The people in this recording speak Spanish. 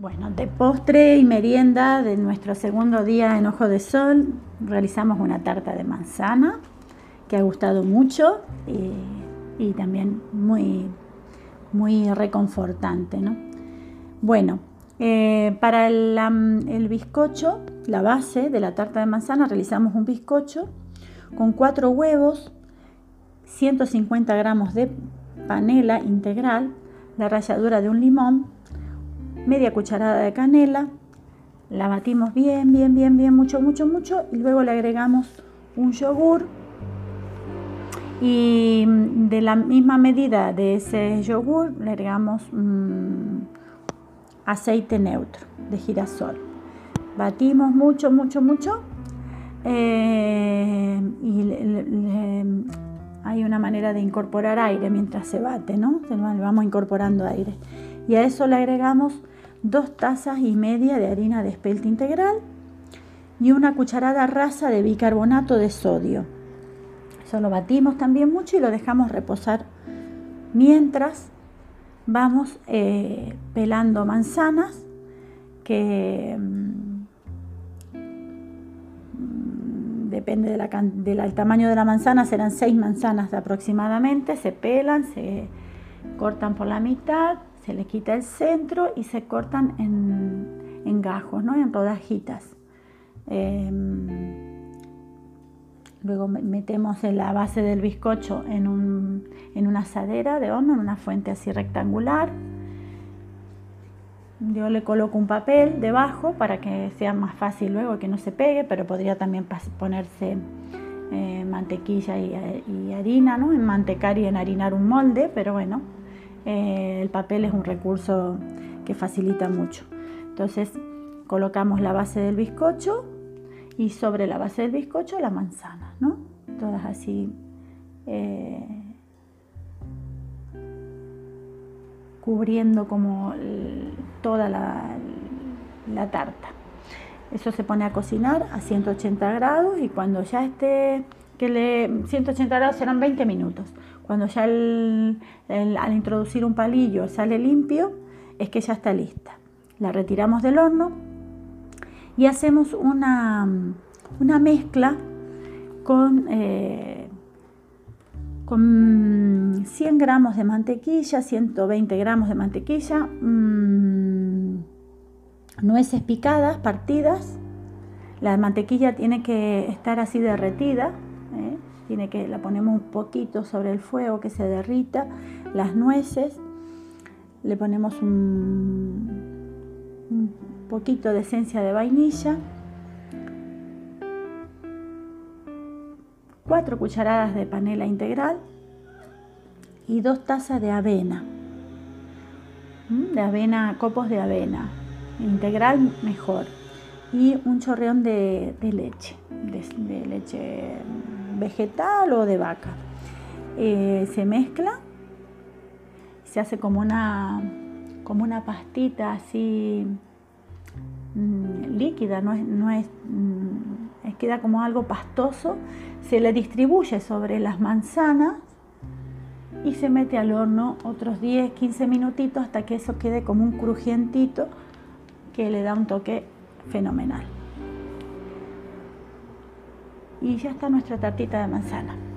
Bueno, de postre y merienda de nuestro segundo día en Ojo de Sol realizamos una tarta de manzana que ha gustado mucho y, también muy, muy reconfortante. ¿no? Bueno, eh, para el, el, bizcocho, la base de la tarta de manzana, realizamos un bizcocho con cuatro huevos, 150 gramos de panela integral, la ralladura de un limón, media cucharada de canela, la batimos bien, bien, bien, bien, mucho, mucho, mucho y luego le agregamos un yogur y de la misma medida de ese yogur le agregamos mm, aceite neutro de girasol. Batimos mucho, mucho, mucho eh, y hay una manera de incorporar aire mientras se bate, ¿no? Le vamos incorporando aire. Y a eso le agregamos dos tazas y media de harina de espelta integral y una cucharada rasa de bicarbonato de sodio. Eso lo batimos también mucho y lo dejamos reposar mientras vamos eh, pelando manzanas que mm, depende del tamaño de la manzana, serán seis manzanas aproximadamente, se pelan, se cortan por la mitad se le quita el centro y se cortan en, gajos, ¿no? en rodajitas. Em, luego metemos la base del bizcocho en, una asadera de horno, en una fuente así rectangular. Yo le coloco un papel debajo para que sea más fácil luego que no se pegue, pero podría también ponerse eh, mantequilla y, y, harina, ¿no? En mantecar y enharinar un molde, pero bueno, eh, el papel es un recurso que facilita mucho. Entonces colocamos la base del bizcocho y sobre la base del bizcocho la manzana, ¿no? Todas así eh, cubriendo como toda la, la tarta. Eso se pone a cocinar a 180 grados y cuando ya esté, que le 180 grados serán 20 minutos. Cuando ya al introducir un palillo sale limpio, es que ya está lista. La retiramos del horno y hacemos una, mezcla con, eh, con 100 gramos de mantequilla, 120 gramos de mantequilla, mm, nueces picadas, partidas. La mantequilla tiene que estar así derretida, tiene que la ponemos un poquito sobre el fuego que se derrita, las nueces, le ponemos un, poquito de esencia de vainilla, cuatro cucharadas de panela integral y dos tazas de avena, de avena, copos de avena, integral mejor, y un chorreón de, leche, de leche vegetal o de vaca. Eh, se mezcla, se hace como una, como una pastita así mm, líquida, no es, no es, mm, queda como algo pastoso, se le distribuye sobre las manzanas y se mete al horno otros 10, 15 minutitos hasta que eso quede como un crujientito que le da un toque fenomenal y ya está nuestra tartita de manzana.